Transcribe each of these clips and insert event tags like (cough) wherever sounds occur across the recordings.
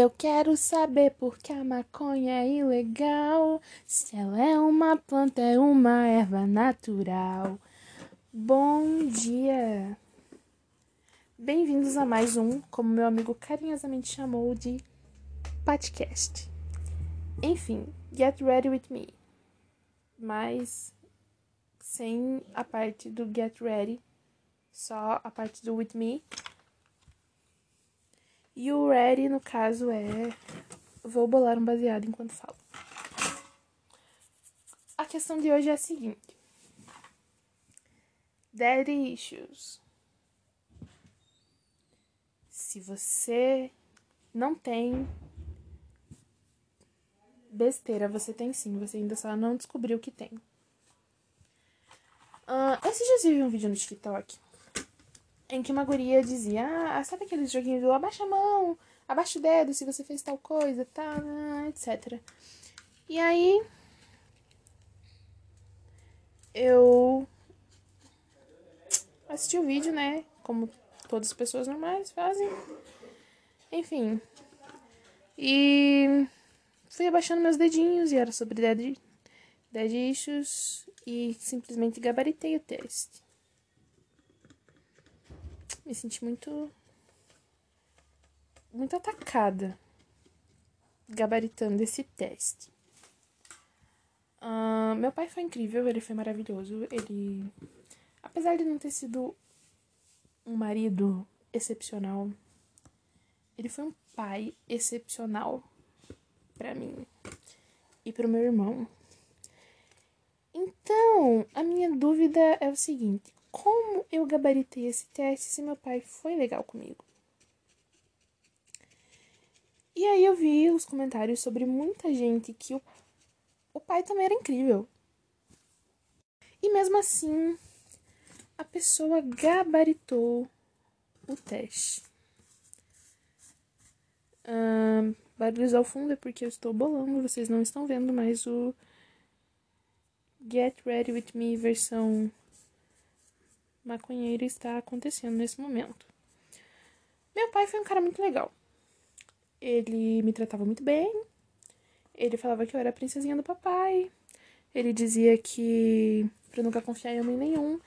Eu quero saber por que a maconha é ilegal. Se ela é uma planta, é uma erva natural. Bom dia! Bem-vindos a mais um, como meu amigo carinhosamente chamou de podcast. Enfim, get ready with me. Mas sem a parte do get ready, só a parte do with me e o ready, no caso, é. Vou bolar um baseado enquanto falo. A questão de hoje é a seguinte: Daddy issues. Se você não tem besteira, você tem sim, você ainda só não descobriu que tem. Uh, esses eu vi um vídeo no TikTok em que uma guria dizia, ah, sabe aqueles joguinhos do abaixa a mão, abaixa o dedo se você fez tal coisa, tá, etc. E aí eu assisti o vídeo, né? Como todas as pessoas normais fazem. Enfim. E fui abaixando meus dedinhos e era sobre dead, dead issues e simplesmente gabaritei o teste me senti muito. muito atacada gabaritando esse teste. Uh, meu pai foi incrível, ele foi maravilhoso. Ele, apesar de não ter sido um marido excepcional, ele foi um pai excepcional para mim e para o meu irmão. Então, a minha dúvida é o seguinte: como eu gabaritei esse teste se meu pai foi legal comigo? E aí eu vi os comentários sobre muita gente que o, o pai também era incrível. E mesmo assim, a pessoa gabaritou o teste. Um, barulhos ao fundo é porque eu estou bolando, vocês não estão vendo, mas o Get Ready With Me versão maconheiro está acontecendo nesse momento. Meu pai foi um cara muito legal. Ele me tratava muito bem. Ele falava que eu era a princesinha do papai. Ele dizia que para nunca confiar em homem nenhum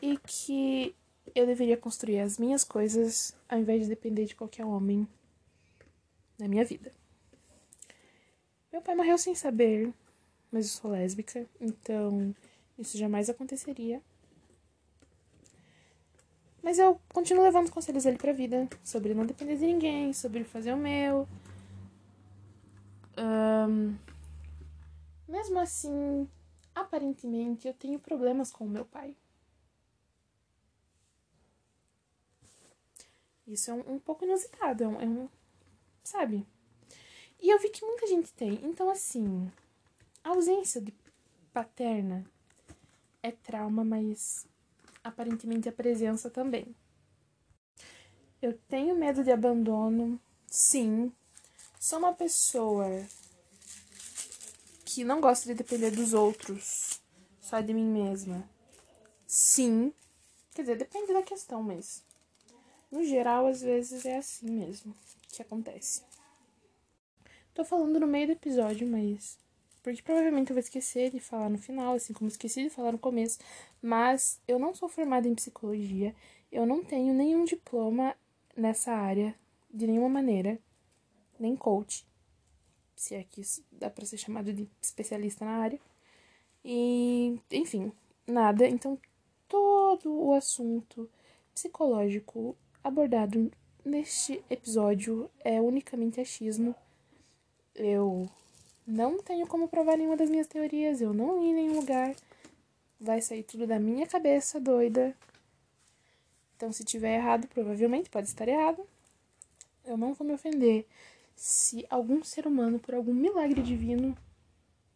e que eu deveria construir as minhas coisas ao invés de depender de qualquer homem na minha vida. Meu pai morreu sem saber, mas eu sou lésbica, então isso jamais aconteceria. Mas eu continuo levando os conselhos dele pra vida. Sobre não depender de ninguém, sobre fazer o meu. Um, mesmo assim, aparentemente, eu tenho problemas com o meu pai. Isso é um, um pouco inusitado, é um, é um, Sabe? E eu vi que muita gente tem. Então, assim, a ausência de paterna é trauma, mas aparentemente a presença também. Eu tenho medo de abandono, sim. Sou uma pessoa que não gosta de depender dos outros, só de mim mesma. Sim. Quer dizer, depende da questão, mas no geral, às vezes é assim mesmo que acontece. Tô falando no meio do episódio, mas porque provavelmente eu vou esquecer de falar no final, assim como esqueci de falar no começo, mas eu não sou formada em psicologia, eu não tenho nenhum diploma nessa área de nenhuma maneira, nem coach, se é que isso dá para ser chamado de especialista na área. E, enfim, nada. Então, todo o assunto psicológico abordado neste episódio é unicamente achismo. Eu não tenho como provar nenhuma das minhas teorias, eu não li em nenhum lugar. Vai sair tudo da minha cabeça doida. Então, se tiver errado, provavelmente pode estar errado. Eu não vou me ofender se algum ser humano, por algum milagre divino,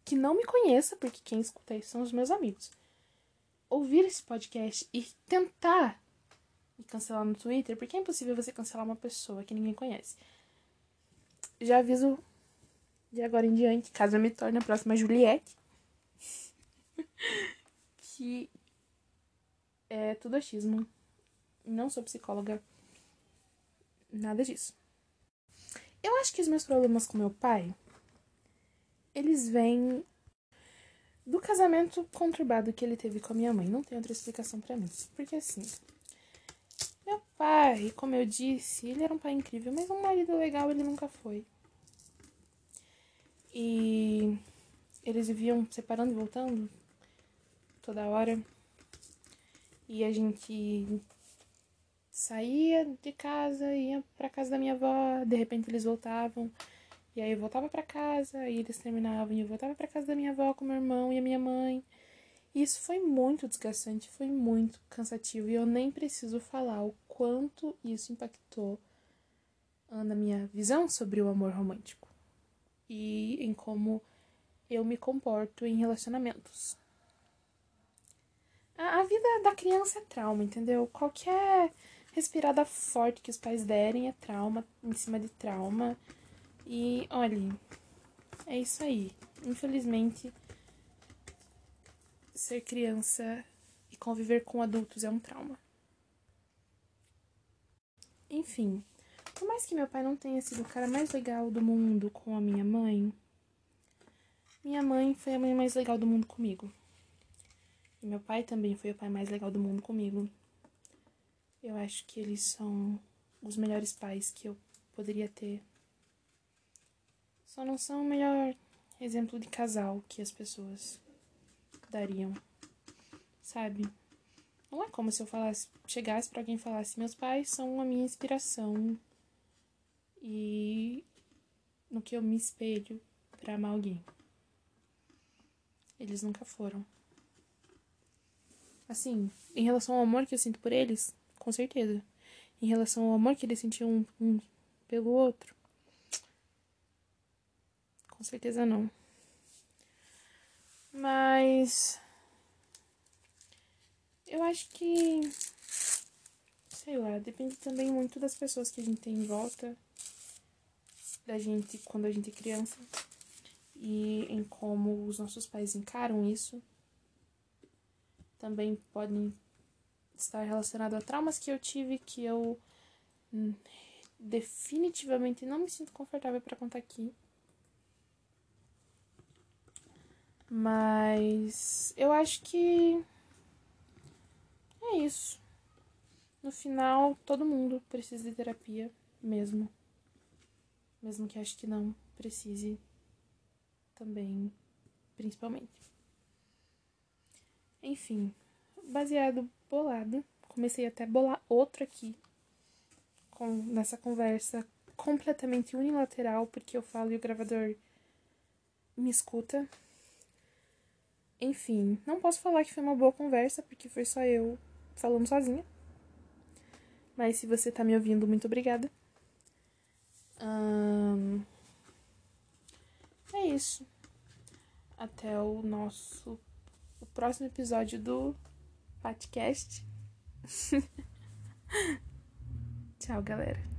que não me conheça, porque quem escuta isso são os meus amigos, ouvir esse podcast e tentar me cancelar no Twitter, porque é impossível você cancelar uma pessoa que ninguém conhece. Já aviso de agora em diante, caso eu me torne a próxima Juliette, (laughs) que é tudo achismo. Não sou psicóloga, nada disso. Eu acho que os meus problemas com meu pai, eles vêm do casamento conturbado que ele teve com a minha mãe. Não tem outra explicação para mim. Porque assim, meu pai, como eu disse, ele era um pai incrível, mas um marido legal ele nunca foi. E eles viviam separando e voltando toda hora. E a gente saía de casa, ia pra casa da minha avó, de repente eles voltavam. E aí eu voltava para casa, e eles terminavam, e eu voltava para casa da minha avó com meu irmão e a minha mãe. E isso foi muito desgastante, foi muito cansativo, e eu nem preciso falar o quanto isso impactou na minha visão sobre o amor romântico e em como eu me comporto em relacionamentos. A, a vida da criança é trauma, entendeu? Qualquer respirada forte que os pais derem é trauma em cima de trauma. E olhe, é isso aí. Infelizmente, ser criança e conviver com adultos é um trauma. Enfim, por mais que meu pai não tenha sido o cara mais legal do mundo com a minha mãe, minha mãe foi a mãe mais legal do mundo comigo. E meu pai também foi o pai mais legal do mundo comigo. Eu acho que eles são os melhores pais que eu poderia ter. Só não são o melhor exemplo de casal que as pessoas dariam. Sabe? Não é como se eu falasse, chegasse para alguém e falasse: "Meus pais são a minha inspiração e no que eu me espelho para amar alguém. Eles nunca foram. Assim, em relação ao amor que eu sinto por eles, com certeza. Em relação ao amor que eles sentiam um, um pelo outro, com certeza não. Mas eu acho que sei lá, depende também muito das pessoas que a gente tem em volta da gente quando a gente é criança e em como os nossos pais encaram isso. Também podem estar relacionado a traumas que eu tive que eu hum, definitivamente não me sinto confortável para contar aqui. Mas eu acho que é isso. No final, todo mundo precisa de terapia mesmo mesmo que acho que não precise também, principalmente. Enfim, baseado bolado, comecei até a bolar outro aqui com nessa conversa completamente unilateral, porque eu falo e o gravador me escuta. Enfim, não posso falar que foi uma boa conversa, porque foi só eu falando sozinha. Mas se você tá me ouvindo, muito obrigada é isso. Até o nosso o próximo episódio do podcast. (laughs) Tchau, galera.